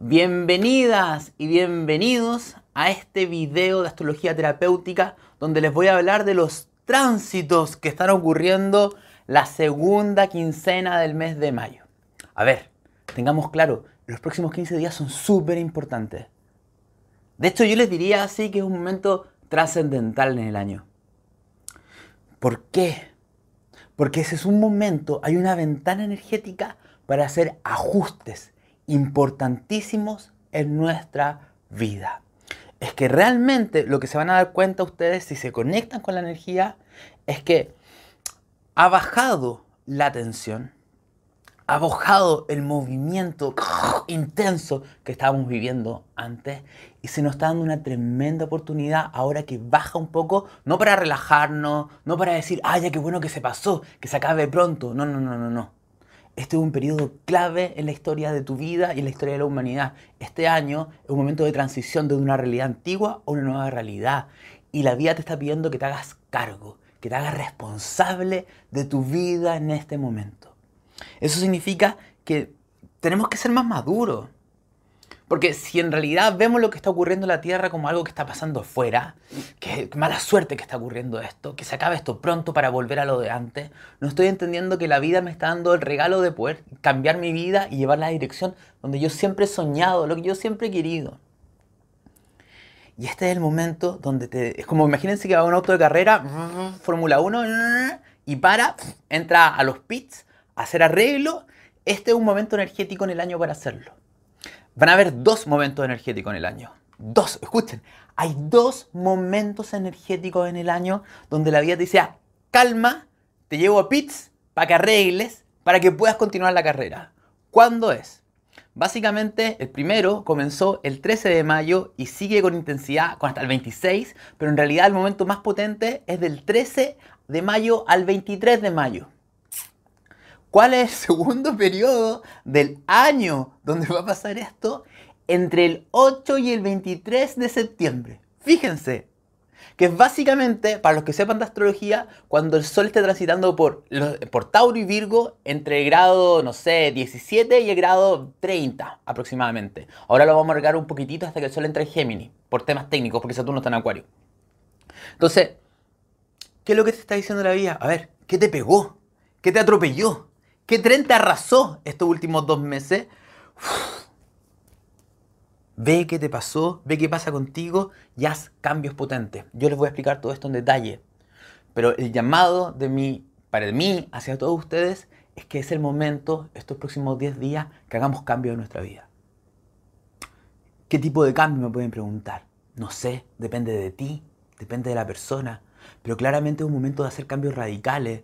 Bienvenidas y bienvenidos a este video de astrología terapéutica donde les voy a hablar de los tránsitos que están ocurriendo la segunda quincena del mes de mayo. A ver, tengamos claro, los próximos 15 días son súper importantes. De hecho, yo les diría así que es un momento trascendental en el año. ¿Por qué? Porque ese es un momento, hay una ventana energética para hacer ajustes importantísimos en nuestra vida. Es que realmente lo que se van a dar cuenta ustedes si se conectan con la energía es que ha bajado la tensión, ha bajado el movimiento intenso que estábamos viviendo antes y se nos está dando una tremenda oportunidad ahora que baja un poco, no para relajarnos, no para decir, ay, ya qué bueno que se pasó, que se acabe pronto. No, no, no, no, no. Este es un periodo clave en la historia de tu vida y en la historia de la humanidad. Este año es un momento de transición de una realidad antigua a una nueva realidad. Y la vida te está pidiendo que te hagas cargo, que te hagas responsable de tu vida en este momento. Eso significa que tenemos que ser más maduros. Porque si en realidad vemos lo que está ocurriendo en la Tierra como algo que está pasando afuera, que mala suerte que está ocurriendo esto, que se acabe esto pronto para volver a lo de antes, no estoy entendiendo que la vida me está dando el regalo de poder cambiar mi vida y llevar la dirección donde yo siempre he soñado, lo que yo siempre he querido. Y este es el momento donde te... Es como imagínense que va un auto de carrera, Fórmula 1, y para, entra a los pits, a hacer arreglo. Este es un momento energético en el año para hacerlo. Van a haber dos momentos energéticos en el año. Dos, escuchen. Hay dos momentos energéticos en el año donde la vida te dice, ah, calma, te llevo a pits para que arregles, para que puedas continuar la carrera. ¿Cuándo es? Básicamente, el primero comenzó el 13 de mayo y sigue con intensidad hasta el 26, pero en realidad el momento más potente es del 13 de mayo al 23 de mayo. ¿Cuál es el segundo periodo del año donde va a pasar esto? Entre el 8 y el 23 de septiembre. Fíjense, que es básicamente, para los que sepan de astrología, cuando el Sol esté transitando por, por Tauro y Virgo entre el grado, no sé, 17 y el grado 30 aproximadamente. Ahora lo vamos a alargar un poquitito hasta que el Sol entre en Géminis, por temas técnicos, porque Saturno está en Acuario. Entonces, ¿qué es lo que te está diciendo la vida? A ver, ¿qué te pegó? ¿Qué te atropelló? ¿Qué tren te arrasó estos últimos dos meses? Ve qué te pasó, ve qué pasa contigo y haz cambios potentes. Yo les voy a explicar todo esto en detalle. Pero el llamado de mí, para mí, hacia todos ustedes, es que es el momento, estos próximos 10 días, que hagamos cambios en nuestra vida. ¿Qué tipo de cambio me pueden preguntar? No sé, depende de ti, depende de la persona, pero claramente es un momento de hacer cambios radicales.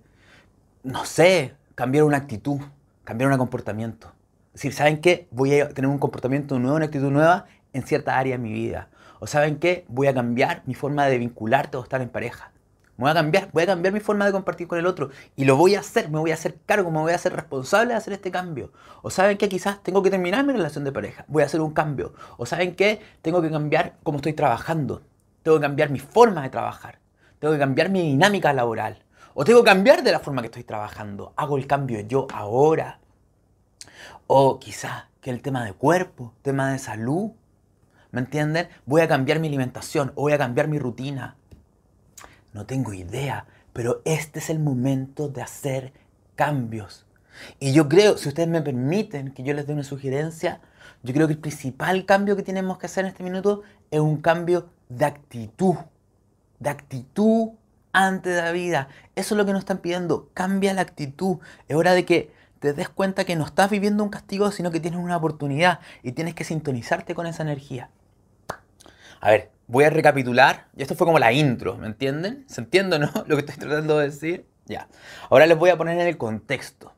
No sé, cambiar una actitud, cambiar un comportamiento. Es decir, ¿saben qué? Voy a tener un comportamiento nuevo, una actitud nueva en cierta área de mi vida. O ¿saben qué? Voy a cambiar mi forma de vincularte o estar en pareja. voy a cambiar, voy a cambiar mi forma de compartir con el otro. Y lo voy a hacer, me voy a hacer cargo, me voy a hacer responsable de hacer este cambio. O ¿saben qué? Quizás tengo que terminar mi relación de pareja. Voy a hacer un cambio. O ¿saben qué? Tengo que cambiar cómo estoy trabajando. Tengo que cambiar mi forma de trabajar. Tengo que cambiar mi dinámica laboral. O tengo que cambiar de la forma que estoy trabajando. Hago el cambio yo ahora. O quizá que el tema de cuerpo, tema de salud. ¿Me entienden? Voy a cambiar mi alimentación o voy a cambiar mi rutina. No tengo idea, pero este es el momento de hacer cambios. Y yo creo, si ustedes me permiten que yo les dé una sugerencia, yo creo que el principal cambio que tenemos que hacer en este minuto es un cambio de actitud. De actitud ante la vida. Eso es lo que nos están pidiendo. Cambia la actitud. Es hora de que te des cuenta que no estás viviendo un castigo, sino que tienes una oportunidad y tienes que sintonizarte con esa energía. A ver, voy a recapitular. Y esto fue como la intro, ¿me entienden? ¿Se entiende, no? Lo que estoy tratando de decir. Ya. Ahora les voy a poner en el contexto.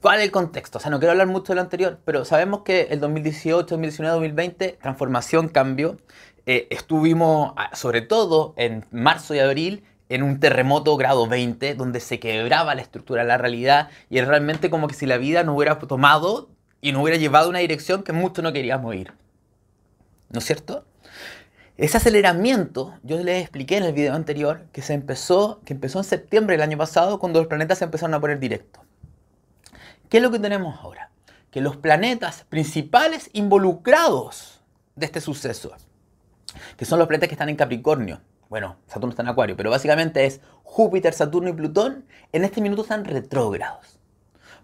¿Cuál es el contexto? O sea, no quiero hablar mucho de lo anterior, pero sabemos que el 2018, 2019, 2020, transformación, cambio. Eh, estuvimos, ah, sobre todo en marzo y abril, en un terremoto grado 20, donde se quebraba la estructura de la realidad y es realmente como que si la vida no hubiera tomado y no hubiera llevado una dirección que mucho no queríamos ir. ¿No es cierto? Ese aceleramiento, yo les expliqué en el video anterior que se empezó, que empezó en septiembre del año pasado cuando los planetas se empezaron a poner directos. ¿Qué es lo que tenemos ahora? que los planetas principales involucrados de este suceso, que son los planetas que están en Capricornio, bueno, Saturno está en Acuario, pero básicamente es Júpiter, Saturno y Plutón, en este minuto están retrógrados.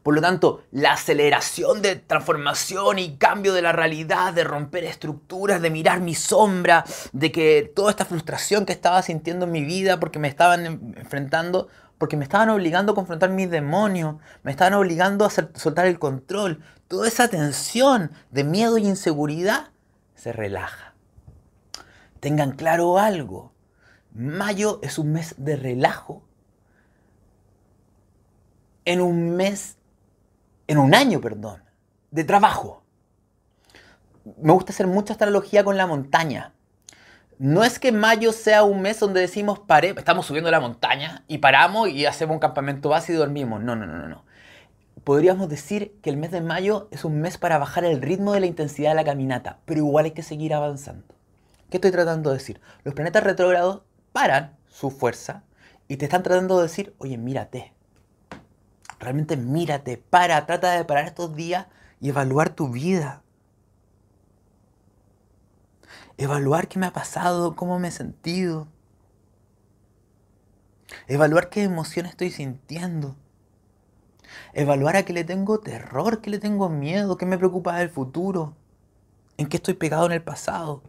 Por lo tanto, la aceleración de transformación y cambio de la realidad, de romper estructuras, de mirar mi sombra, de que toda esta frustración que estaba sintiendo en mi vida porque me estaban enfrentando, porque me estaban obligando a confrontar mis demonios, me estaban obligando a soltar el control, toda esa tensión de miedo y inseguridad se relaja. Tengan claro algo, mayo es un mes de relajo en un mes en un año, perdón, de trabajo. Me gusta hacer mucha astrología con la montaña. No es que mayo sea un mes donde decimos, pare, estamos subiendo la montaña y paramos y hacemos un campamento base y dormimos. No, no, no, no. Podríamos decir que el mes de mayo es un mes para bajar el ritmo de la intensidad de la caminata, pero igual hay que seguir avanzando. ¿Qué estoy tratando de decir? Los planetas retrógrados paran su fuerza y te están tratando de decir, oye, mírate, Realmente mírate, para, trata de parar estos días y evaluar tu vida. Evaluar qué me ha pasado, cómo me he sentido. Evaluar qué emoción estoy sintiendo. Evaluar a qué le tengo terror, qué le tengo miedo, qué me preocupa del futuro. En qué estoy pegado en el pasado.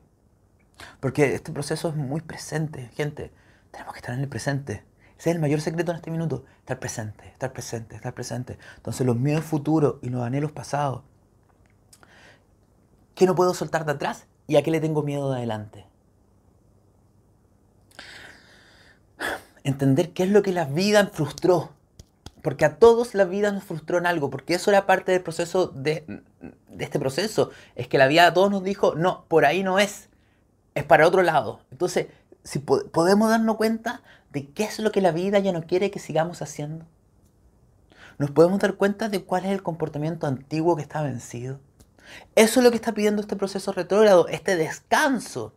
Porque este proceso es muy presente, gente. Tenemos que estar en el presente. Ese es el mayor secreto en este minuto. Estar presente, estar presente, estar presente. Entonces los miedos futuros y los anhelos pasados. ¿Qué no puedo soltar de atrás? ¿Y a qué le tengo miedo de adelante? Entender qué es lo que la vida frustró. Porque a todos la vida nos frustró en algo. Porque eso era parte del proceso de, de este proceso. Es que la vida a todos nos dijo, no, por ahí no es. Es para otro lado. Entonces, si podemos darnos cuenta de qué es lo que la vida ya no quiere que sigamos haciendo. Nos podemos dar cuenta de cuál es el comportamiento antiguo que está vencido. Eso es lo que está pidiendo este proceso retrógrado, este descanso.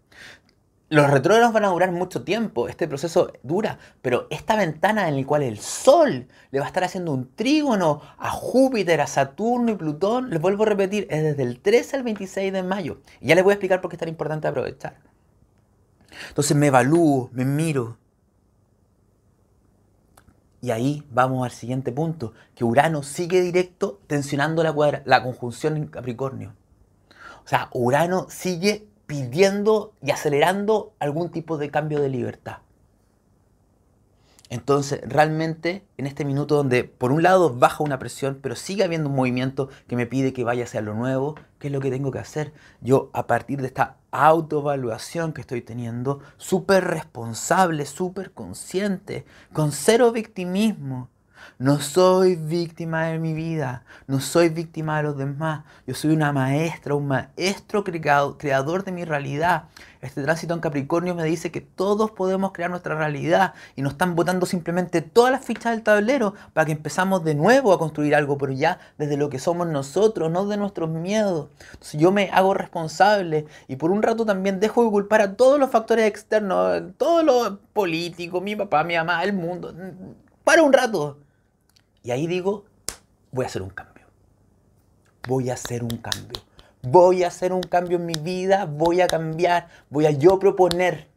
Los retrógrados van a durar mucho tiempo, este proceso dura, pero esta ventana en la cual el Sol le va a estar haciendo un trígono a Júpiter, a Saturno y Plutón, les vuelvo a repetir, es desde el 13 al 26 de mayo. Y ya les voy a explicar por qué es tan importante aprovechar. Entonces me evalúo, me miro. Y ahí vamos al siguiente punto, que Urano sigue directo tensionando la, la conjunción en Capricornio. O sea, Urano sigue pidiendo y acelerando algún tipo de cambio de libertad. Entonces, realmente, en este minuto donde por un lado baja una presión, pero sigue habiendo un movimiento que me pide que vaya hacia lo nuevo, ¿qué es lo que tengo que hacer? Yo, a partir de esta autoevaluación que estoy teniendo, súper responsable, súper consciente, con cero victimismo, no soy víctima de mi vida, no soy víctima de los demás. Yo soy una maestra, un maestro creador de mi realidad. Este tránsito en Capricornio me dice que todos podemos crear nuestra realidad y nos están botando simplemente todas las fichas del tablero para que empezamos de nuevo a construir algo, pero ya desde lo que somos nosotros, no de nuestros miedos. Entonces yo me hago responsable y por un rato también dejo de culpar a todos los factores externos, todos los políticos, mi papá, mi mamá, el mundo. Para un rato y ahí digo, voy a hacer un cambio. Voy a hacer un cambio. Voy a hacer un cambio en mi vida, voy a cambiar, voy a yo proponer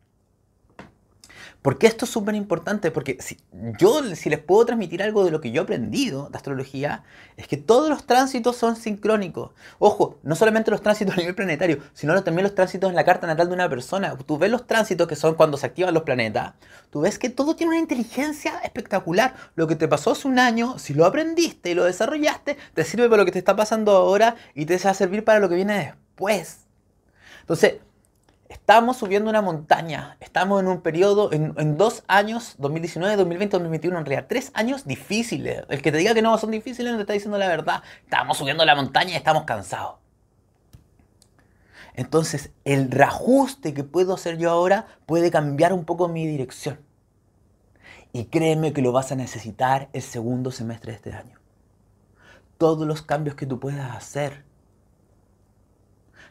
porque esto es súper importante, porque si, yo si les puedo transmitir algo de lo que yo he aprendido de astrología, es que todos los tránsitos son sincrónicos. Ojo, no solamente los tránsitos a nivel planetario, sino también los tránsitos en la carta natal de una persona. Tú ves los tránsitos que son cuando se activan los planetas, tú ves que todo tiene una inteligencia espectacular. Lo que te pasó hace un año, si lo aprendiste y lo desarrollaste, te sirve para lo que te está pasando ahora y te va a servir para lo que viene después. Entonces, Estamos subiendo una montaña, estamos en un periodo, en, dos años, 2019, 2020, 2021, en realidad, tres años difíciles. El que te diga que no son difíciles no te está diciendo la verdad. Estamos subiendo la montaña y estamos cansados. Entonces, el reajuste que puedo hacer yo ahora puede cambiar un poco mi dirección. Y créeme que lo vas a necesitar el segundo semestre de este año. Todos los cambios que tú puedas hacer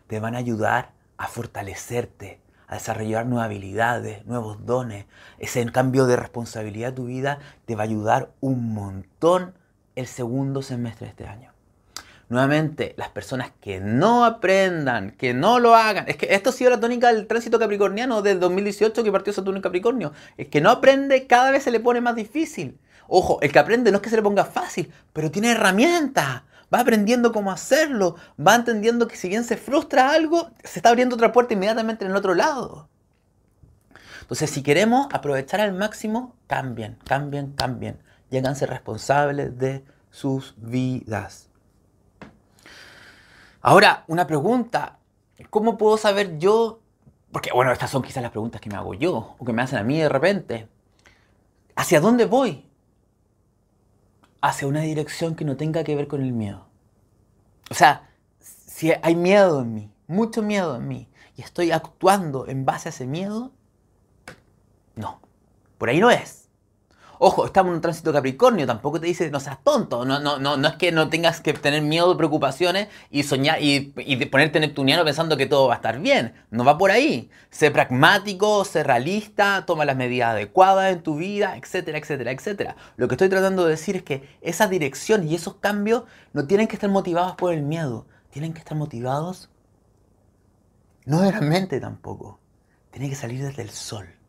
te van a ayudar a fortalecerte, a desarrollar nuevas habilidades, nuevos dones. Ese cambio de responsabilidad de tu vida te va a ayudar un montón el segundo semestre de este año. Nuevamente, las personas que no aprendan, que no lo hagan, es que esto ha sido la tónica del tránsito capricorniano del 2018 que partió Saturno en Capricornio. El que no aprende cada vez se le pone más difícil. Ojo, el que aprende no es que se le ponga fácil, pero tiene herramientas. Va aprendiendo cómo hacerlo, va entendiendo que si bien se frustra algo, se está abriendo otra puerta inmediatamente en el otro lado. Entonces, si queremos aprovechar al máximo, cambien, cambien, cambien. Lléganse responsables de sus vidas. Ahora, una pregunta. ¿Cómo puedo saber yo? Porque, bueno, estas son quizás las preguntas que me hago yo o que me hacen a mí de repente. ¿Hacia dónde voy? Hacia una dirección que no tenga que ver con el miedo. O sea, si hay miedo en mí, mucho miedo en mí, y estoy actuando en base a ese miedo, no, por ahí no es. Ojo, estamos en un tránsito Capricornio, tampoco te dice no seas tonto, no, no, no, no es que no tengas que tener miedo, preocupaciones y soñar y, y ponerte neptuniano pensando que todo va a estar bien. No va por ahí. Sé pragmático, sé realista, toma las medidas adecuadas en tu vida, etcétera, etcétera, etcétera. Lo que estoy tratando de decir es que esa dirección y esos cambios no tienen que estar motivados por el miedo, tienen que estar motivados no de la mente tampoco. Tiene que salir desde el sol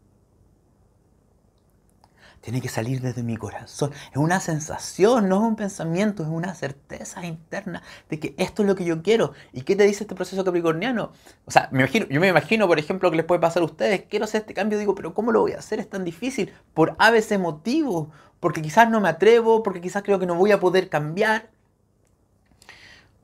tiene que salir desde mi corazón. Es una sensación, no es un pensamiento, es una certeza interna de que esto es lo que yo quiero. ¿Y qué te dice este proceso capricorniano? O sea, yo me imagino, por ejemplo, que les puede pasar a ustedes, quiero hacer este cambio, digo, pero ¿cómo lo voy a hacer? Es tan difícil. Por ABC motivo, porque quizás no me atrevo, porque quizás creo que no voy a poder cambiar,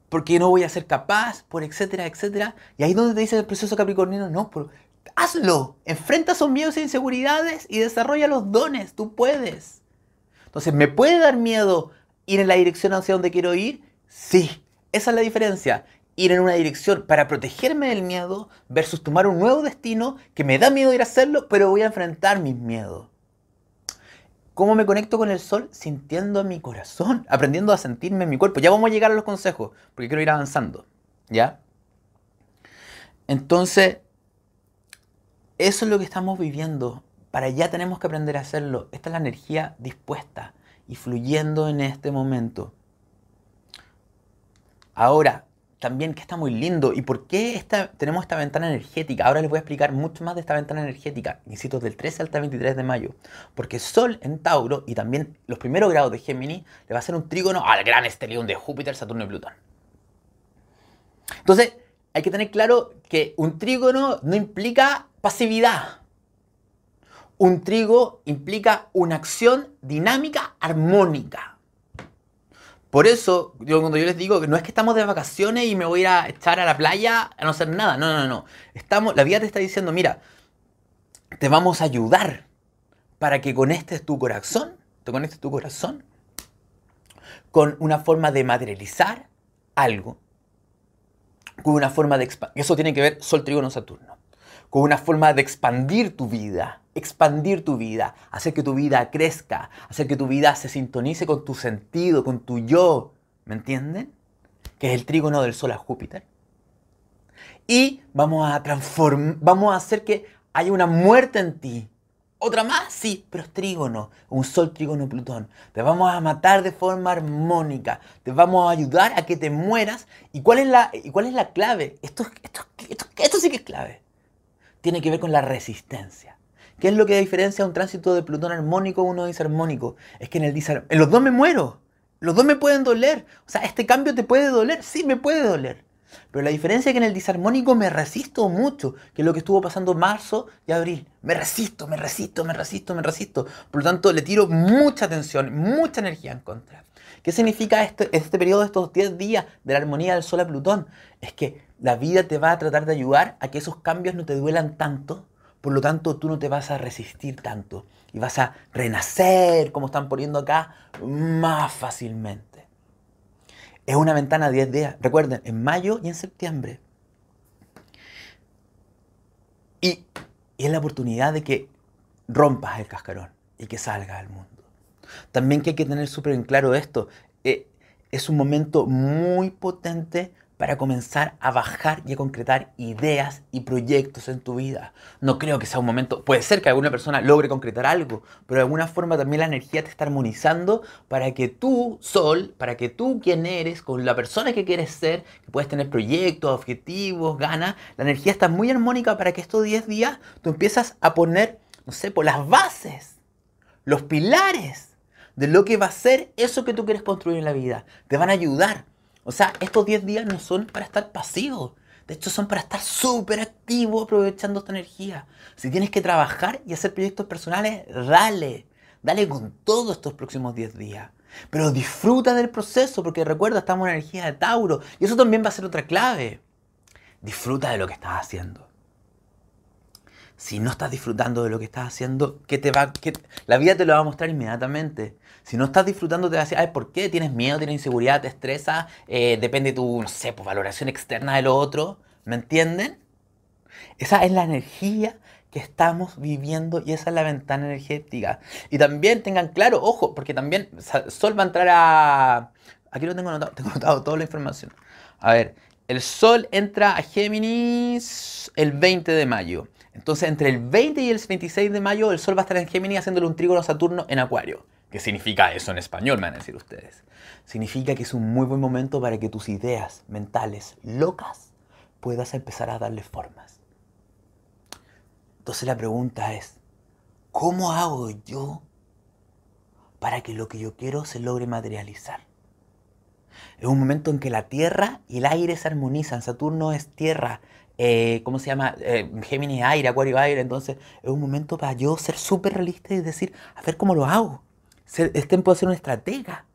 porque no voy a ser capaz, por etcétera, etcétera. Y ahí es donde te dice el proceso capricorniano, no, por, hazlo. Enfrenta esos miedos e inseguridades y desarrolla los dones. Tú puedes. Entonces, ¿me puede dar miedo ir en la dirección hacia donde quiero ir? Sí. Esa es la diferencia. Ir en una dirección para protegerme del miedo versus tomar un nuevo destino que me da miedo ir a hacerlo, pero voy a enfrentar mis miedos. ¿Cómo me conecto con el sol? Sintiendo mi corazón, aprendiendo a sentirme en mi cuerpo. Ya vamos a llegar a los consejos, porque quiero ir avanzando. ¿Ya? Entonces, eso es lo que estamos viviendo. Para allá tenemos que aprender a hacerlo. Esta es la energía dispuesta y fluyendo en este momento. Ahora, también que está muy lindo y por qué esta, tenemos esta ventana energética. Ahora les voy a explicar mucho más de esta ventana energética, insisto, del 13 al 23 de mayo. Porque Sol en Tauro y también los primeros grados de Géminis le va a hacer un trígono al gran estelión de Júpiter, Saturno y Plutón. Entonces, hay que tener claro que un trígono no implica pasividad. Un trigo implica una acción dinámica, armónica. Por eso, cuando yo les digo que no es que estamos de vacaciones y me voy a ir a echar a la playa a no hacer nada. No, no, no. Estamos, la vida te está diciendo, mira, te vamos a ayudar para que conectes tu corazón, te conectes tu corazón con una forma de materializar algo, con una forma de expandir. Eso tiene que ver Sol, Trígono, Saturno con una forma de expandir tu vida, expandir tu vida, hacer que tu vida crezca, hacer que tu vida se sintonice con tu sentido, con tu yo, ¿me entienden? Que es el trígono del Sol a Júpiter. Y vamos a transformar, vamos a hacer que haya una muerte en ti. Otra más, sí, pero es trígono, un sol trígono Plutón. Te vamos a matar de forma armónica, te vamos a ayudar a que te mueras. ¿Y cuál es la, y cuál es la clave? Esto, esto, esto, esto sí que es clave tiene que ver con la resistencia. ¿Qué es lo que diferencia un tránsito de Plutón armónico a uno disarmónico? Es que en el disarmónico, en los dos me muero. Los dos me pueden doler. O sea, ¿este cambio te puede doler? Sí, me puede doler. Pero la diferencia es que en el disarmónico me resisto mucho, que es lo que estuvo pasando marzo y abril. Me resisto, me resisto, me resisto, me resisto. Por lo tanto, le tiro mucha atención, mucha energía en contra. ¿Qué significa este, este periodo de estos 10 días de la armonía del Sol a Plutón? Es que la vida te va a tratar de ayudar a que esos cambios no te duelan tanto, por lo tanto tú no te vas a resistir tanto y vas a renacer, como están poniendo acá, más fácilmente. Es una ventana de 10 días, recuerden, en mayo y en septiembre. Y, es la oportunidad de que rompas el cascarón y que salgas al mundo. También que hay que tener súper en claro esto, eh, es un momento muy potente para comenzar a bajar y a concretar ideas y proyectos en tu vida. No creo que sea un momento, puede ser que alguna persona logre concretar algo, pero de alguna forma también la energía te está armonizando para que tú, Sol, para que tú quien eres, con la persona que quieres ser, que puedes tener proyectos, objetivos, ganas, la energía está muy armónica para que estos 10 días tú empiezas a poner, no sé, por las bases, los pilares de lo que va a ser eso que tú quieres construir en la vida. Te van a ayudar o sea, estos 10 días no son para estar pasivos. De hecho, son para estar súper activo aprovechando esta energía. Si tienes que trabajar y hacer proyectos personales, dale. Dale con todo estos próximos 10 días. Pero disfruta del proceso, porque recuerda, estamos en energía de Tauro. Y eso también va a ser otra clave. Disfruta de lo que estás haciendo. Si no estás disfrutando de lo que estás haciendo, ¿qué te va, la vida te lo va a mostrar inmediatamente. Si no estás disfrutando, te va a decir, ay, ¿por qué? ¿Tienes miedo, tienes inseguridad, te estresa? Eh, depende de tu, no sé, pues, valoración externa de lo otro. ¿Me entienden? Esa es la energía que estamos viviendo y esa es la ventana energética. Y también tengan claro, ojo, porque también Sol va a entrar a... Aquí lo tengo anotado, tengo anotado toda la información. A ver, el Sol entra a Géminis el 20 de mayo. Entonces, entre el 20 y el 26 de mayo, el Sol va a estar en Géminis haciéndole un trígono a Saturno en Acuario. ¿Qué significa eso en español? Me van a decir ustedes. Significa que es un muy buen momento para que tus ideas mentales locas puedas empezar a darle formas. Entonces la pregunta es, ¿cómo hago yo para que lo que yo quiero se logre materializar? Es un momento en que la tierra y el aire se armonizan. Saturno es tierra, eh, ¿cómo se llama? Eh, Géminis aire, Acuario aire. Entonces es un momento para yo ser súper realista y decir, a ver cómo lo hago. Este tiempo de ser un estratega.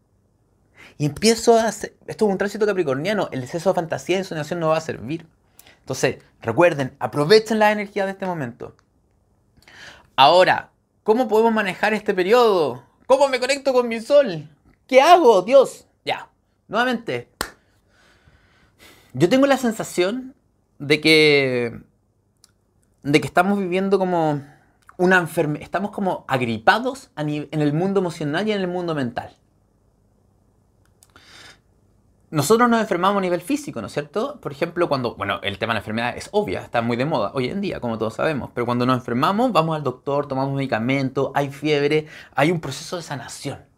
Y empiezo a hacer, esto es un tránsito capricorniano, el exceso de fantasía y ensoñación no va a servir. Entonces, recuerden, aprovechen la energía de este momento. Ahora, ¿cómo podemos manejar este periodo? ¿Cómo me conecto con mi sol? ¿Qué hago? Dios. Ya, nuevamente. Yo tengo la sensación de que, de que estamos viviendo como una enfermedad, estamos como agripados en el mundo emocional y en el mundo mental. Nosotros nos enfermamos a nivel físico, ¿no es cierto? Por ejemplo, cuando, bueno, el tema de la enfermedad es obvia, está muy de moda hoy en día, como todos sabemos, pero cuando nos enfermamos, vamos al doctor, tomamos medicamentos, hay fiebre, hay un proceso de sanación.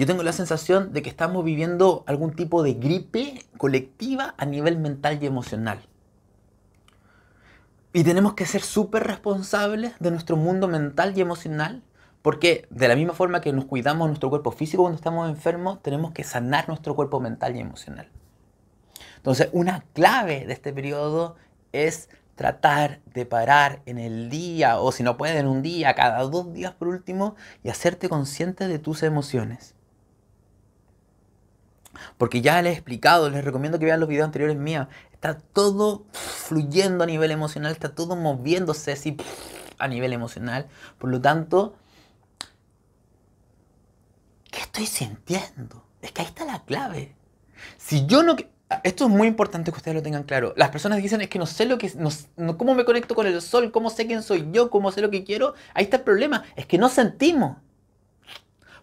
Yo tengo la sensación de que estamos viviendo algún tipo de gripe colectiva a nivel mental y emocional. Y tenemos que ser súper responsables de nuestro mundo mental y emocional, porque de la misma forma que nos cuidamos nuestro cuerpo físico cuando estamos enfermos, tenemos que sanar nuestro cuerpo mental y emocional. Entonces, una clave de este periodo es tratar de parar en el día, o si no puede en un día, cada dos días por último, y hacerte consciente de tus emociones. Porque ya les he explicado, les recomiendo que vean los videos anteriores míos. Está todo fluyendo a nivel emocional, está todo moviéndose así a nivel emocional. Por lo tanto, ¿qué estoy sintiendo? Es que ahí está la clave. Si yo no... Esto es muy importante que ustedes lo tengan claro. Las personas dicen es que no sé lo que... No, ¿Cómo me conecto con el sol? ¿Cómo sé quién soy yo? ¿Cómo sé lo que quiero? Ahí está el problema. Es que no sentimos.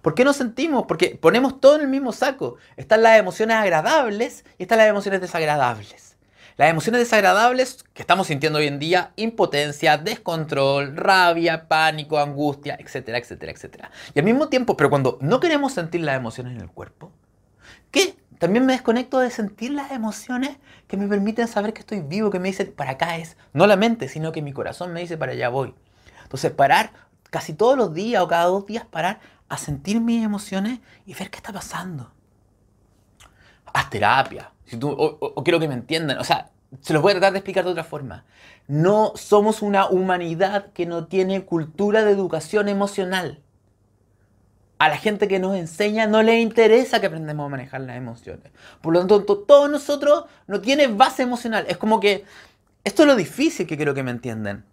¿Por qué no sentimos? Porque ponemos todo en el mismo saco. Están las emociones agradables y están las emociones desagradables. Las emociones desagradables que estamos sintiendo hoy en día, impotencia, descontrol, rabia, pánico, angustia, etcétera, etcétera, etcétera. Y al mismo tiempo, pero cuando no queremos sentir las emociones en el cuerpo, ¿qué? También me desconecto de sentir las emociones que me permiten saber que estoy vivo, que me dicen para acá es, no la mente, sino que mi corazón me dice para allá voy. Entonces, parar casi todos los días o cada dos días, parar a sentir mis emociones y ver qué está pasando. Haz terapia, si tú, o, quiero que me entiendan. O sea, se los voy a tratar de explicar de otra forma. No somos una humanidad que no tiene cultura de educación emocional. A la gente que nos enseña no le interesa que aprendamos a manejar las emociones. Por lo tanto, todos nosotros no tiene base emocional. Es como que esto es lo difícil que quiero que me entiendan.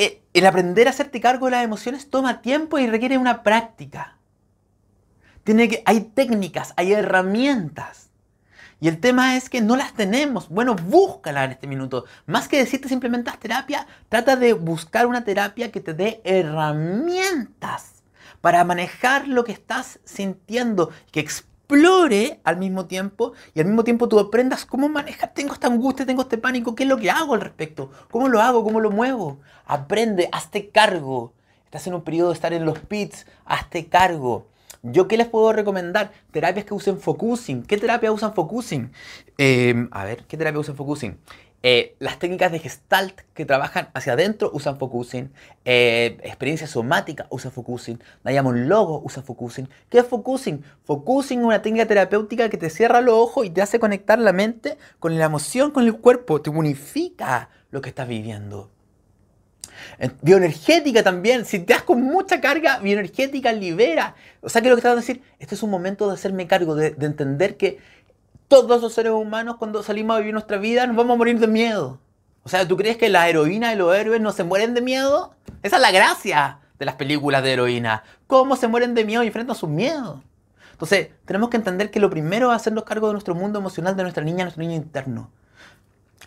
Eh, el aprender a hacerte cargo de las emociones toma tiempo y requiere una práctica. Tiene que, hay técnicas, hay herramientas. Y el tema es que no las tenemos. Bueno, búscala en este minuto. Más que decirte simplemente haz terapia, trata de buscar una terapia que te dé herramientas para manejar lo que estás sintiendo, que explore al mismo tiempo y al mismo tiempo tú aprendas cómo manejar, tengo esta angustia, tengo este pánico, qué es lo que hago al respecto, cómo lo hago, cómo lo muevo. Aprende, hazte cargo. Estás en un periodo de estar en los pits, hazte cargo. ¿Yo qué les puedo recomendar? Terapias que usen focusing. ¿Qué terapia usan focusing? Eh, a ver, ¿qué terapia usan focusing? Eh, las técnicas de Gestalt que trabajan hacia adentro usan focusing. Eh, experiencia somática usa focusing. Diamond Logo usa focusing. ¿Qué es focusing? Focusing es una técnica terapéutica que te cierra los ojos y te hace conectar la mente con la emoción, con el cuerpo. Te unifica lo que estás viviendo. Bioenergética también, si te das con mucha carga, bioenergética libera. O sea, que lo que estás a decir, este es un momento de hacerme cargo, de, de entender que todos los seres humanos cuando salimos a vivir nuestra vida nos vamos a morir de miedo. O sea, ¿tú crees que la heroína y los héroes no se mueren de miedo? Esa es la gracia de las películas de heroína. ¿Cómo se mueren de miedo y enfrentan sus miedos? Entonces, tenemos que entender que lo primero es hacernos cargo de nuestro mundo emocional, de nuestra niña, nuestro niño interno.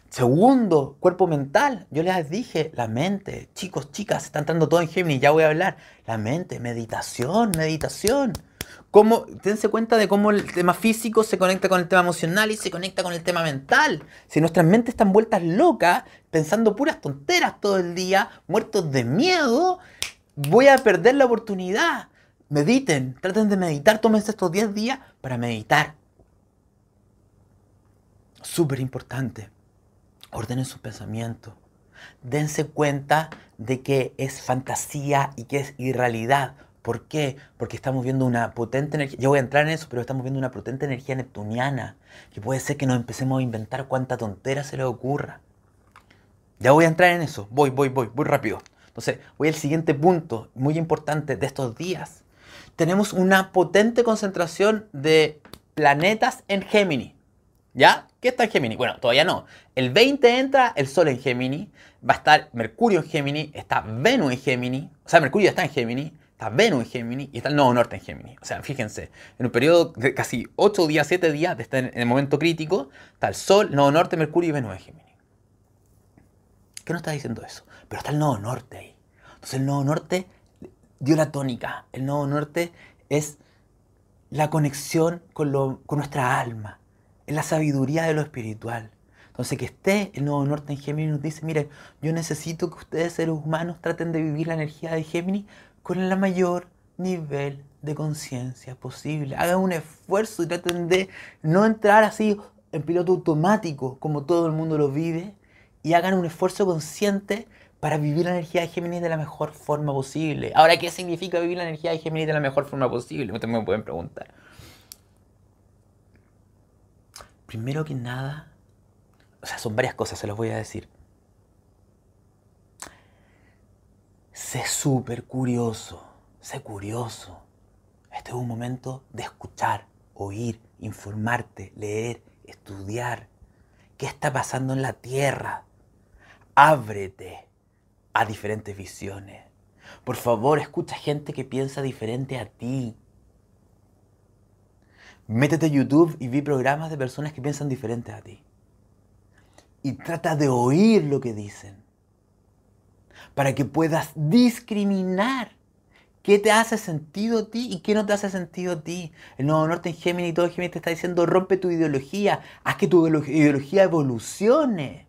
Segundo, cuerpo mental. Yo les dije, la mente. Chicos, chicas, está entrando todo en Géminis, ya voy a hablar. La mente, meditación, meditación. Cómo, dense cuenta de cómo el tema físico se conecta con el tema emocional y se conecta con el tema mental. Si nuestras mentes están vueltas locas, pensando puras tonteras todo el día, muertos de miedo, voy a perder la oportunidad. Mediten, traten de meditar, tómense estos 10 días para meditar. Súper importante. Ordenen sus pensamientos. Dense cuenta de que es fantasía y que es irrealidad. ¿Por qué? Porque estamos viendo una potente energía, yo voy a entrar en eso, pero estamos viendo una potente energía neptuniana, que puede ser que nos empecemos a inventar cuánta tontera se le ocurra. Ya voy a entrar en eso, voy, voy, voy, voy rápido. Entonces, voy al siguiente punto, muy importante de estos días. Tenemos una potente concentración de planetas en Géminis. ¿Ya? ¿Qué está en Géminis? Bueno, todavía no. El 20 entra el Sol en Géminis, va a estar Mercurio en Géminis, está Venus en Géminis, o sea, Mercurio está en Géminis, está Venus en Géminis y está el Nodo Norte en Géminis. O sea, fíjense, en un periodo de casi 8 días, 7 días de estar en el momento crítico, está el Sol, Nodo Norte, Mercurio y Venus en Géminis. ¿Qué nos está diciendo eso? Pero está el Nodo Norte ahí. Entonces el Nodo Norte dio la tónica. El Nodo Norte es la conexión con, lo, con nuestra alma, es la sabiduría de lo espiritual. Entonces, que esté el Nodo Norte en Géminis nos dice, miren, yo necesito que ustedes, seres humanos, traten de vivir la energía de Géminis con el mayor nivel de conciencia posible. Hagan un esfuerzo y traten de no entrar así en piloto automático como todo el mundo lo vive y hagan un esfuerzo consciente para vivir la energía de Géminis de la mejor forma posible. Ahora, ¿qué significa vivir la energía de Géminis de la mejor forma posible? Ustedes me pueden preguntar. Primero que nada, o sea, son varias cosas, se los voy a decir. Sé súper curioso, sé curioso. Este es un momento de escuchar, oír, informarte, leer, estudiar. ¿Qué está pasando en la Tierra? Ábrete a diferentes visiones. Por favor, escucha gente que piensa diferente a ti. Métete a YouTube y vi programas de personas que piensan diferente a ti. Y trata de oír lo que dicen para que puedas discriminar qué te hace sentido a ti y qué no te hace sentido a ti. El Nuevo Norte en Géminis, todo Géminis te está diciendo rompe tu ideología, haz que tu ideología evolucione.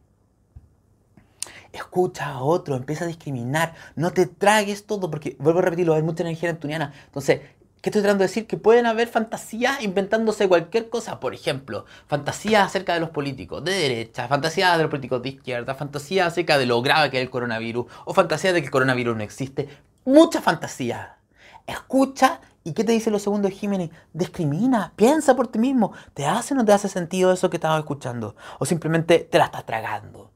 Escucha a otro, empieza a discriminar, no te tragues todo, porque vuelvo a repetirlo, hay mucha energía neptuniana. Entonces, ¿Qué estoy tratando de decir? Que pueden haber fantasías inventándose cualquier cosa. Por ejemplo, fantasías acerca de los políticos de derecha, fantasías de los políticos de izquierda, fantasías acerca de lo grave que es el coronavirus, o fantasías de que el coronavirus no existe. Mucha fantasía. Escucha y ¿qué te dice lo segundo de Jiménez? Discrimina, piensa por ti mismo. ¿Te hace o no te hace sentido eso que estás escuchando? O simplemente te la estás tragando.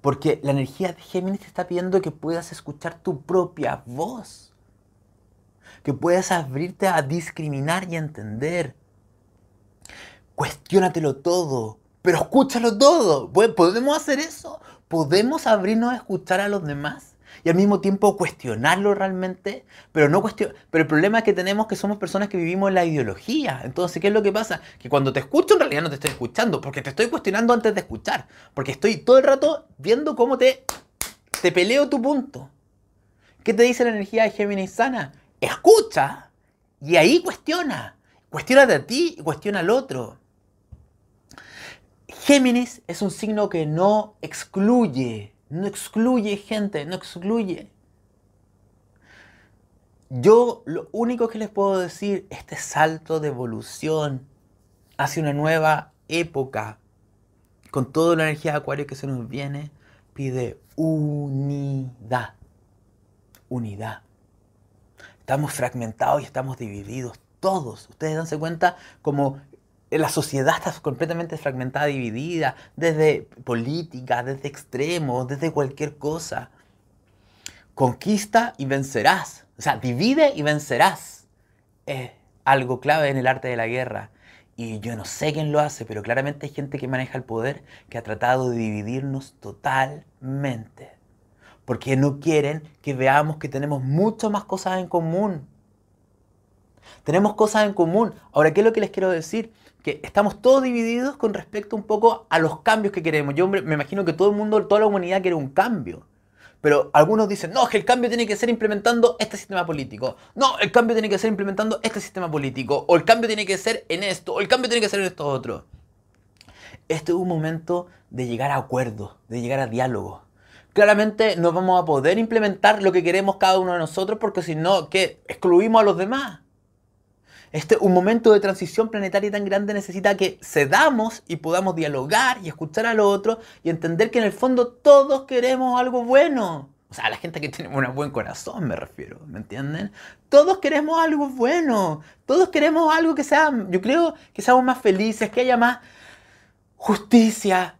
Porque la energía de Géminis te está pidiendo que puedas escuchar tu propia voz que puedas abrirte a discriminar y entender. Cuestiónatelo todo, pero escúchalo todo. ¿Podemos hacer eso? ¿Podemos abrirnos a escuchar a los demás? y al mismo tiempo cuestionarlo realmente, pero no cuestionar. Pero el problema es que tenemos que somos personas que vivimos en la ideología. Entonces, ¿qué es lo que pasa? Que cuando te escucho en realidad no te estoy escuchando, porque te estoy cuestionando antes de escuchar, porque estoy todo el rato viendo cómo te te peleo tu punto. ¿Qué te dice la energía de Géminis sana? Escucha Y ahí cuestiona. Cuestiona a ti y cuestiona al otro. Géminis es un signo que no excluye, no excluye gente, no excluye. Yo lo único que les puedo decir, este salto de evolución hacia una nueva época, con toda la energía de Acuario que se nos viene, pide unidad. Unidad. Estamos fragmentados y estamos divididos todos. Ustedes danse cuenta como la sociedad está completamente fragmentada, dividida, desde política, desde extremos, desde cualquier cosa. Conquista y vencerás. O sea, divide y vencerás. Es algo clave en el arte de la guerra. Y yo no sé quién lo hace, pero claramente hay gente que maneja el poder que ha tratado de dividirnos totalmente. Porque no quieren que veamos que tenemos mucho más cosas en común. Tenemos cosas en común. Ahora, ¿qué es lo que les quiero decir? Que estamos todos divididos con respecto un poco a los cambios que queremos. Yo me imagino que todo el mundo, toda la humanidad quiere un cambio. Pero algunos dicen, no, que el cambio tiene que ser implementando este sistema político. No, el cambio tiene que ser implementando este sistema político. O el cambio tiene que ser en esto. O el cambio tiene que ser en esto otro. Este es un momento de llegar a acuerdos, de llegar a diálogo. Claramente no vamos a poder implementar lo que queremos cada uno de nosotros porque si no. Excluimos a los demás. Este, un momento de transición planetaria tan grande necesita que cedamos y podamos dialogar y escuchar a los otros y entender que en el fondo todos queremos algo bueno. O sea, la gente que tiene un buen corazón me refiero, ¿me entienden? Todos queremos algo bueno, todos queremos algo que sea, yo creo que seamos más felices, que haya más justicia,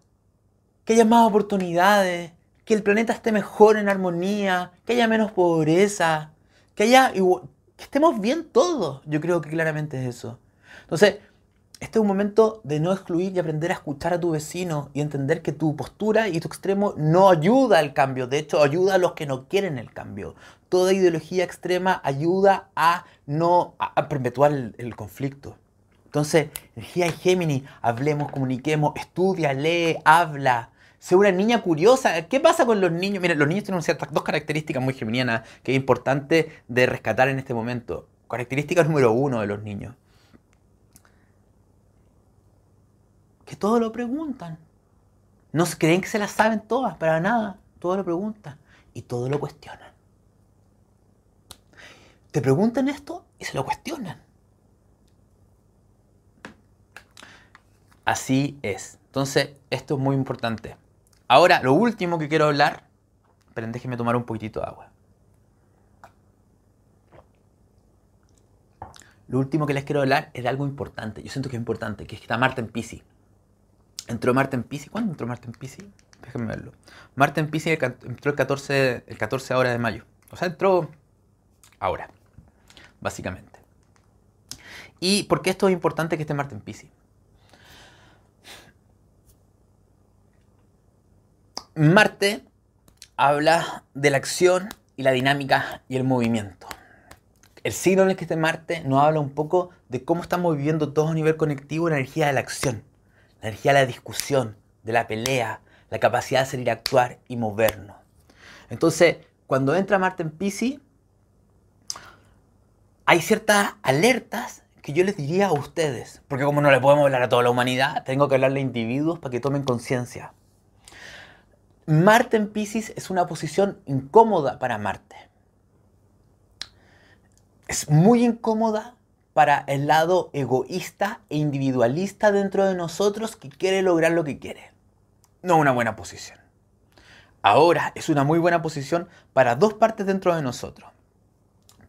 que haya más oportunidades, que el planeta esté mejor en armonía, que haya menos pobreza, que haya que estemos bien todos. Yo creo que claramente es eso. Entonces, este es un momento de no excluir y aprender a escuchar a tu vecino y entender que tu postura y tu extremo no ayuda al cambio, de hecho ayuda a los que no quieren el cambio. Toda ideología extrema ayuda a no a, perpetuar el, el, conflicto. Entonces, energía de Géminis, hablemos, comuniquemos, estudia, lee, habla, Sé una niña curiosa. ¿Qué pasa con los niños? Mira, los niños tienen ciertas dos características muy geminianas que es importante de rescatar en este momento. Característica número uno de los niños. Que todo lo preguntan. No creen que se las saben todas, para nada. Todo lo preguntan y todo lo cuestionan. Te preguntan esto y se lo cuestionan. Así es. Entonces, esto es muy importante. Ahora, lo último que quiero hablar, pero déjenme tomar un poquitito de agua. Lo último que les quiero hablar es de algo importante. Yo siento que es importante, que es que está Marta en Pisces. Entró Marta en Pisces. ¿Cuándo entró Marta en Pisces? Déjenme verlo. Marta en Pisces entró el 14, el 14 ahora de mayo. O sea, entró ahora, básicamente. ¿Y por qué esto es importante que esté Marta en Pisces? Marte habla de la acción y la dinámica y el movimiento. El signo en el que esté Marte nos habla un poco de cómo estamos viviendo todos a nivel conectivo la energía de la acción, la energía de la discusión, de la pelea, la capacidad de salir a actuar y movernos. Entonces, cuando entra Marte en Pisces, hay ciertas alertas que yo les diría a ustedes, porque como no le podemos hablar a toda la humanidad, tengo que hablarle a individuos para que tomen conciencia. Marte en Pisces es una posición incómoda para Marte. Es muy incómoda para el lado egoísta e individualista dentro de nosotros que quiere lograr lo que quiere. No una buena posición. Ahora es una muy buena posición para dos partes dentro de nosotros.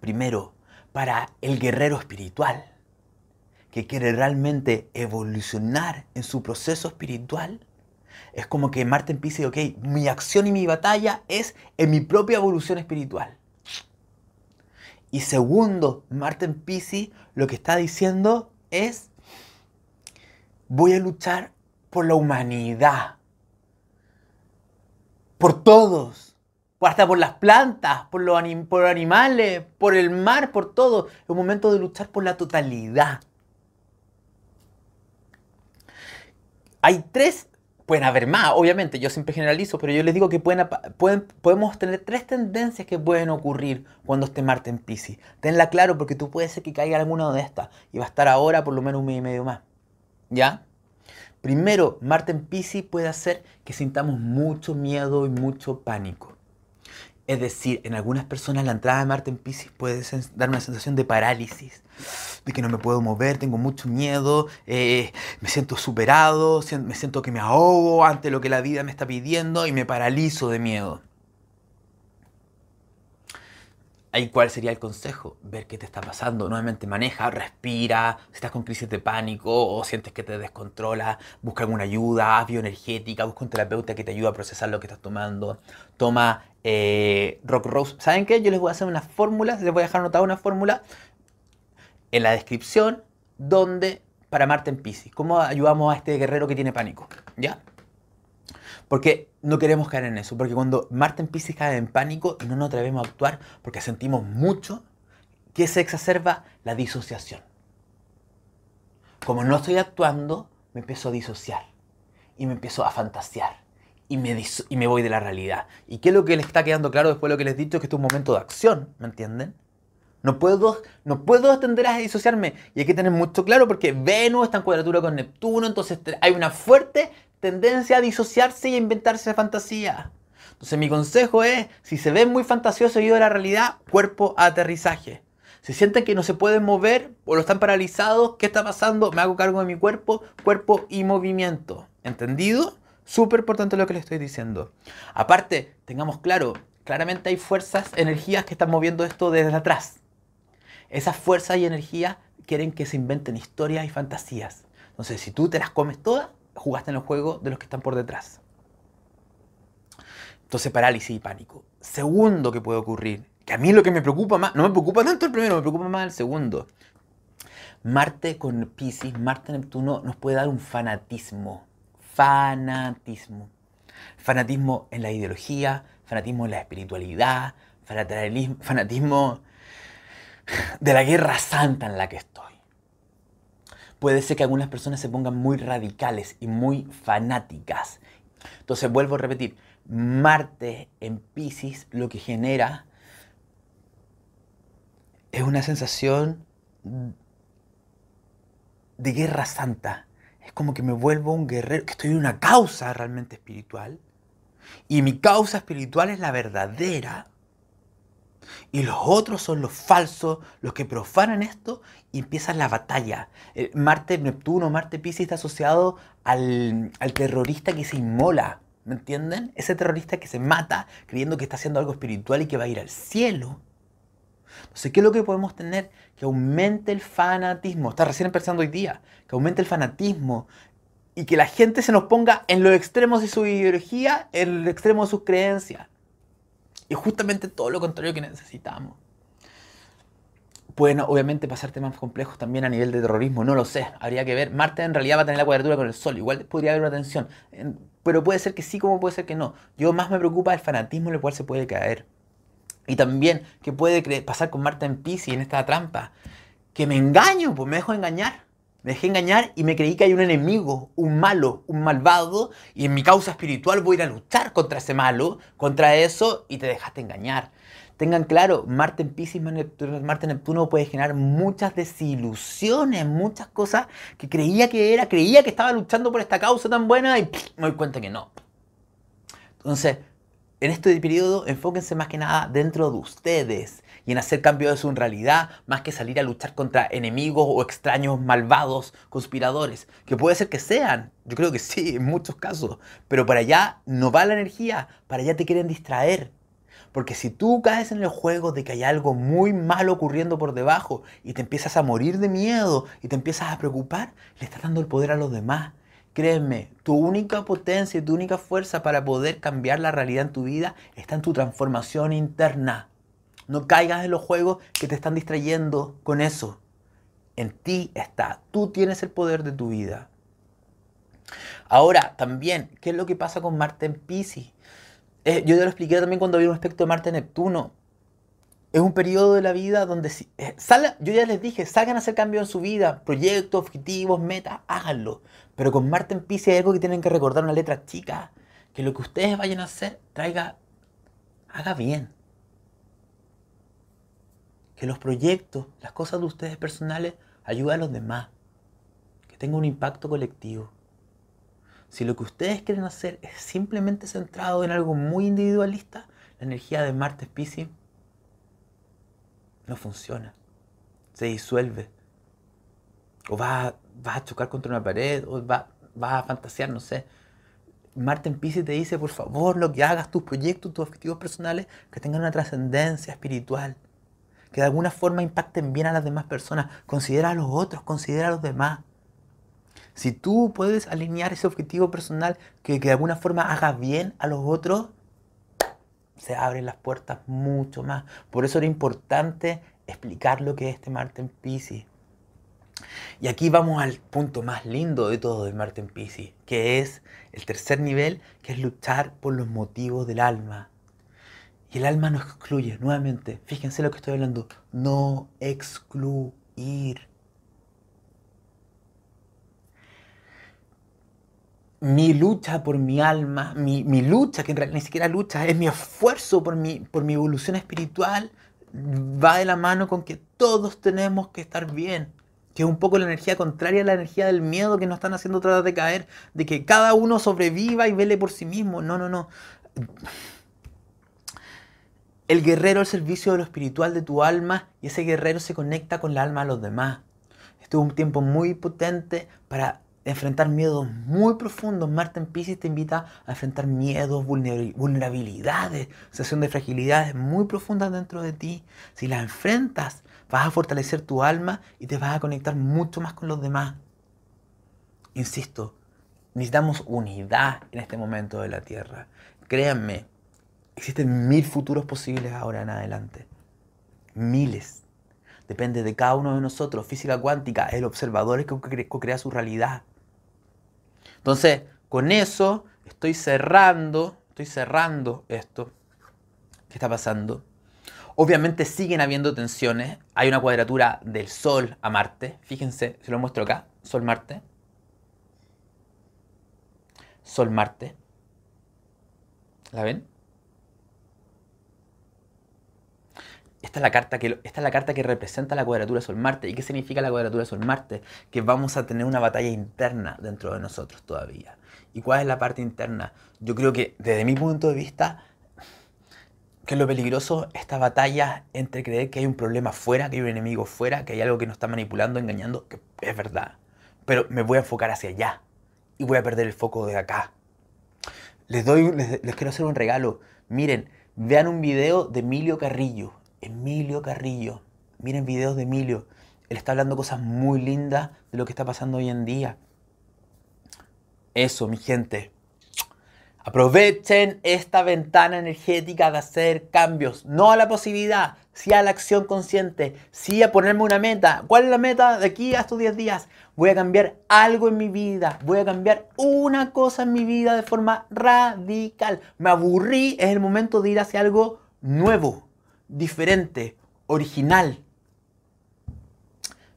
Primero, para el guerrero espiritual, que quiere realmente evolucionar en su proceso espiritual es como que Marte empiece, ok, mi acción y mi batalla es en mi propia evolución espiritual. Y segundo, Marte en Pisces lo que está diciendo es, voy a luchar por la humanidad, por todos, hasta por las plantas, por los, por animales, por el mar, por todo. Es un momento de luchar por la totalidad. Hay tres pueden haber más, obviamente, yo siempre generalizo, pero yo les digo que pueden, pueden, podemos tener tres tendencias que pueden ocurrir cuando esté Marte en Pisces. Tenla claro porque tú puedes ser que caiga alguna de estas y va a estar ahora por lo menos un mes y medio más. ¿Ya? Primero, Marte en Pisces puede hacer que sintamos mucho miedo y mucho pánico. Es decir, en algunas personas la entrada de Marte en Pisces puede dar una sensación de parálisis, de que no me puedo mover, tengo mucho miedo, eh, me siento superado, me siento que me ahogo ante lo que la vida me está pidiendo y me paralizo de miedo. Ahí, ¿cuál sería el consejo? Ver qué te está pasando. Nuevamente maneja, respira. Si estás con crisis de pánico o sientes que te descontrola, busca alguna ayuda bioenergética, busca un terapeuta que te ayude a procesar lo que estás tomando. Toma eh, Rock Rose. ¿Saben qué? Yo les voy a hacer una fórmula, les voy a dejar anotada una fórmula en la descripción donde para Marte en Pisces. ¿Cómo ayudamos a este guerrero que tiene pánico? ¿Ya? Porque no queremos caer en eso. Porque cuando Marte en Pisces cae en pánico no nos atrevemos a actuar porque sentimos mucho, ¿qué se exacerba? La disociación. Como no estoy actuando, me empiezo a disociar. Y me empiezo a fantasear. Y me, y me voy de la realidad. ¿Y qué es lo que les está quedando claro después de lo que les he dicho? Que esto es un momento de acción, ¿me entienden? No puedo, no puedo tender a disociarme. Y hay que tener mucho claro porque Venus está en cuadratura con Neptuno, entonces hay una fuerte tendencia a disociarse y a inventarse fantasía. Entonces mi consejo es, si se ven muy fantasiosos y de la realidad, cuerpo aterrizaje. Si sienten que no se pueden mover o lo están paralizados, ¿qué está pasando? Me hago cargo de mi cuerpo, cuerpo y movimiento. ¿Entendido? Súper importante lo que les estoy diciendo. Aparte, tengamos claro, claramente hay fuerzas, energías que están moviendo esto desde atrás. Esas fuerzas y energías quieren que se inventen historias y fantasías. Entonces, si tú te las comes todas, jugaste en el juego de los que están por detrás. Entonces, parálisis y pánico. Segundo que puede ocurrir, que a mí lo que me preocupa más, no me preocupa tanto el primero, me preocupa más el segundo. Marte con Pisces, Marte Neptuno nos puede dar un fanatismo. Fanatismo. Fanatismo en la ideología, fanatismo en la espiritualidad, fanatismo de la guerra santa en la que estoy puede ser que algunas personas se pongan muy radicales y muy fanáticas. Entonces vuelvo a repetir, Marte en Pisces lo que genera es una sensación de guerra santa. Es como que me vuelvo un guerrero, que estoy en una causa realmente espiritual. Y mi causa espiritual es la verdadera. Y los otros son los falsos, los que profanan esto y empieza la batalla. Eh, Marte, Neptuno, Marte Pisces está asociado al, al terrorista que se inmola. ¿Me entienden? Ese terrorista que se mata creyendo que está haciendo algo espiritual y que va a ir al cielo. Entonces, ¿qué es lo que podemos tener? Que aumente el fanatismo. Está recién empezando hoy día. Que aumente el fanatismo. Y que la gente se nos ponga en los extremos de su ideología, en el extremo de sus creencias. Y justamente todo lo contrario que necesitamos pueden obviamente pasar temas complejos también a nivel de terrorismo, no lo sé, habría que ver. Marte en realidad va a tener la cuadratura con el Sol, igual podría haber una tensión, pero puede ser que sí como puede ser que no. Yo más me preocupa el fanatismo en el cual se puede caer. Y también, ¿qué puede pasar con Marte en Pisces en esta trampa? Que me engaño, pues me dejo engañar. Me dejé engañar y me creí que hay un enemigo, un malo, un malvado, y en mi causa espiritual voy a ir a luchar contra ese malo, contra eso, y te dejaste engañar. Tengan claro, Marte en Pisces, Marte en Neptuno puede generar muchas desilusiones, muchas cosas que creía que era, creía que estaba luchando por esta causa tan buena y me doy cuenta que no. Entonces, en este periodo enfóquense más que nada dentro de ustedes y en hacer cambios de su realidad más que salir a luchar contra enemigos o extraños malvados conspiradores, que puede ser que sean, yo creo que sí, en muchos casos, pero para allá no va la energía, para allá te quieren distraer, porque si tú caes en el juego de que hay algo muy malo ocurriendo por debajo y te empiezas a morir de miedo y te empiezas a preocupar, le estás dando el poder a los demás. Créeme, tu única potencia y tu única fuerza para poder cambiar la realidad en tu vida está en tu transformación interna. No caigas en los juegos que te están distrayendo con eso. En ti está. Tú tienes el poder de tu vida. Ahora, también, ¿qué es lo que pasa con Marte en Pisces? Eh, yo te lo expliqué también cuando vi un aspecto de Marte-Neptuno. Es un periodo de la vida donde, eh, yo ya les dije, salgan a hacer cambios en su vida, proyectos, objetivos, metas, háganlo. Pero con Marte en Pisces hay algo que tienen que recordar una letra chica. Que lo que ustedes vayan a hacer traiga, haga bien. Que los proyectos, las cosas de ustedes personales ayuden a los demás. Que tenga un impacto colectivo. Si lo que ustedes quieren hacer es simplemente centrado en algo muy individualista, la energía de Marte Pisces no funciona. Se disuelve. O va, va, a chocar contra una pared, o va, va a fantasear, no sé. Marte en Pisces te dice, por favor, lo que hagas, tus proyectos, tus objetivos personales, que tengan una trascendencia espiritual. Que de alguna forma impacten bien a las demás personas. Considera a los otros, considera a los demás. Si tú puedes alinear ese objetivo personal que, de alguna forma haga bien a los otros, se abren las puertas mucho más. Por eso era importante explicar lo que es este Marte en Pisces. Y aquí vamos al punto más lindo de todo del Marte en Pisces, que es el tercer nivel, que es luchar por los motivos del alma. El alma no excluye, nuevamente, fíjense lo que estoy hablando, no excluir. mi lucha por mi alma, mi, lucha, que en realidad ni siquiera lucha, es mi esfuerzo por mi, por mi evolución espiritual, va de la mano con que todos tenemos que estar bien. Que es un poco la energía contraria a la energía del miedo que nos están haciendo tratar de caer, de que cada uno sobreviva y vele por sí mismo. No, no, no. El guerrero al servicio de lo espiritual de tu alma y ese guerrero se conecta con la alma de los demás. Esto es un tiempo muy potente para enfrentar miedos muy profundos. Marte en Pisces te invita a enfrentar miedos, vulnerabilidades, sensación de fragilidades muy profundas dentro de ti. Si las enfrentas, vas a fortalecer tu alma y te vas a conectar mucho más con los demás. Insisto, necesitamos unidad en este momento de la Tierra. Créanme, existen mil futuros posibles ahora en adelante. Miles. Depende de cada uno de nosotros. Física cuántica, el observador es que co-crea su realidad. Entonces, con eso estoy cerrando, estoy cerrando esto que está pasando. Obviamente siguen habiendo tensiones. Hay una cuadratura del Sol a Marte. Fíjense, se lo muestro acá. Sol-Marte. Sol-Marte. ¿La ven? Esta es, la carta que, esta carta representa la cuadratura Sol-Marte. ¿Y qué significa la cuadratura Sol-Marte? Que vamos a tener una batalla interna dentro de nosotros todavía. ¿Y cuál es la parte interna? Yo creo que desde mi punto de vista, que lo peligroso, esta batalla entre creer que hay un problema fuera, que hay un enemigo fuera, que hay algo que nos está manipulando, engañando, que es verdad. Pero me voy a enfocar hacia allá y voy a perder el foco de acá. Les, doy, les quiero hacer un regalo. Miren, vean un video de Emilio Carrillo Emilio Carrillo. Miren videos de Emilio. Él está hablando cosas muy lindas de lo que está pasando hoy en día. Eso, mi gente. Aprovechen esta ventana energética de hacer cambios. No a la posibilidad, sí a la acción consciente, sí a ponerme una meta. ¿Cuál es la meta de aquí a estos 10 días? Voy a cambiar algo en mi vida. Voy a cambiar una cosa en mi vida de forma radical. Me aburrí, es el momento de ir hacia algo nuevo diferente, original.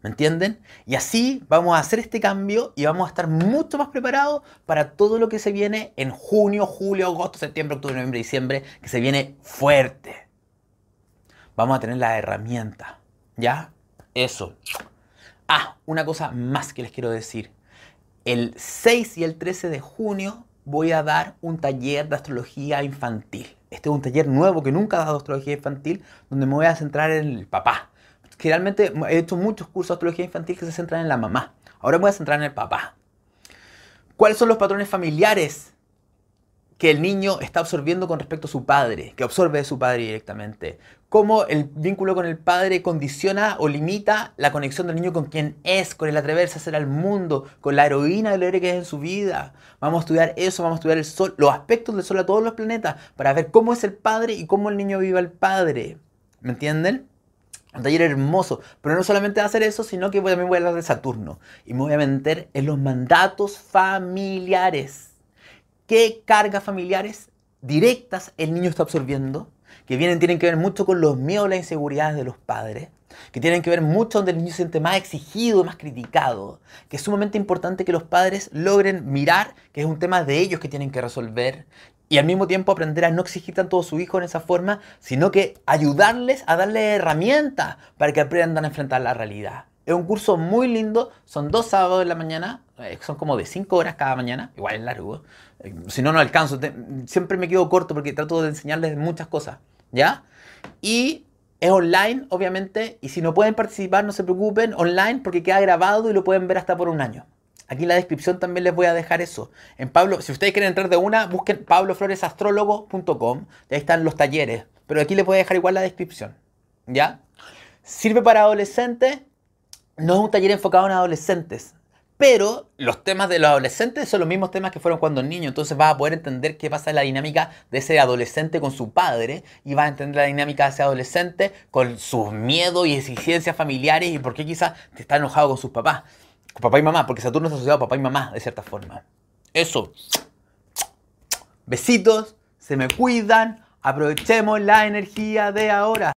¿Me entienden? Y así vamos a hacer este cambio y vamos a estar mucho más preparados para todo lo que se viene en junio, julio, agosto, septiembre, octubre, noviembre, diciembre, que se viene fuerte. Vamos a tener la herramienta. ¿Ya? Eso. Ah, una cosa más que les quiero decir. El 6 y el 13 de junio voy a dar un taller de astrología infantil. Este es un taller nuevo que nunca he dado astrología infantil, donde me voy a centrar en el papá. Generalmente he hecho muchos cursos de astrología infantil que se centran en la mamá. Ahora me voy a centrar en el papá. ¿Cuáles son los patrones familiares que el niño está absorbiendo con respecto a su padre, que absorbe de su padre directamente. Cómo el vínculo con el padre condiciona o limita la conexión del niño con quien es, con el atreverse a hacer al mundo, con la heroína del héroe que es en su vida. Vamos a estudiar eso, vamos a estudiar el sol, los aspectos del sol a todos los planetas, para ver cómo es el padre y cómo el niño vive al padre. ¿Me entienden? Un taller hermoso, pero no solamente hacer eso, sino que también voy a hablar de Saturno y me voy a meter en los mandatos familiares qué cargas familiares directas el niño está absorbiendo, que vienen, tienen que ver mucho con los miedos, las inseguridades de los padres. que tienen que ver mucho donde el niño se siente más exigido, más criticado, que es sumamente importante que los padres logren mirar que es un tema de ellos que tienen que resolver y al mismo tiempo aprender a no exigir tanto a su hijo en esa forma, sino que ayudarles a darle herramientas para que aprendan a enfrentar la realidad. Es un curso muy lindo, son dos sábados en la mañana, eh, son como de cinco horas cada mañana, igual es largo, si no, no alcanzo, siempre me quedo corto porque trato de enseñarles muchas cosas, ¿ya? Y es online, obviamente, y si no pueden participar, no se preocupen, online porque queda grabado y lo pueden ver hasta por un año. Aquí en la descripción también les voy a dejar eso. En Pablo, si ustedes quieren entrar de una, busquen pablofloresastrólogo.com. Ahí están los talleres. Pero aquí les voy a dejar igual la descripción. ¿Ya? Sirve para adolescentes. No es un taller enfocado en adolescentes. Pero los temas de los adolescentes son los mismos temas que fueron cuando niño. Entonces vas a poder entender qué pasa en la dinámica de ese adolescente con su padre. Y vas a entender la dinámica de ese adolescente con sus miedos y exigencias familiares y por qué quizás te está enojado con sus papás papá y mamá, porque Saturno es asociado a papá y mamá, de cierta forma. Eso. Besitos, se me cuidan, aprovechemos la energía de ahora.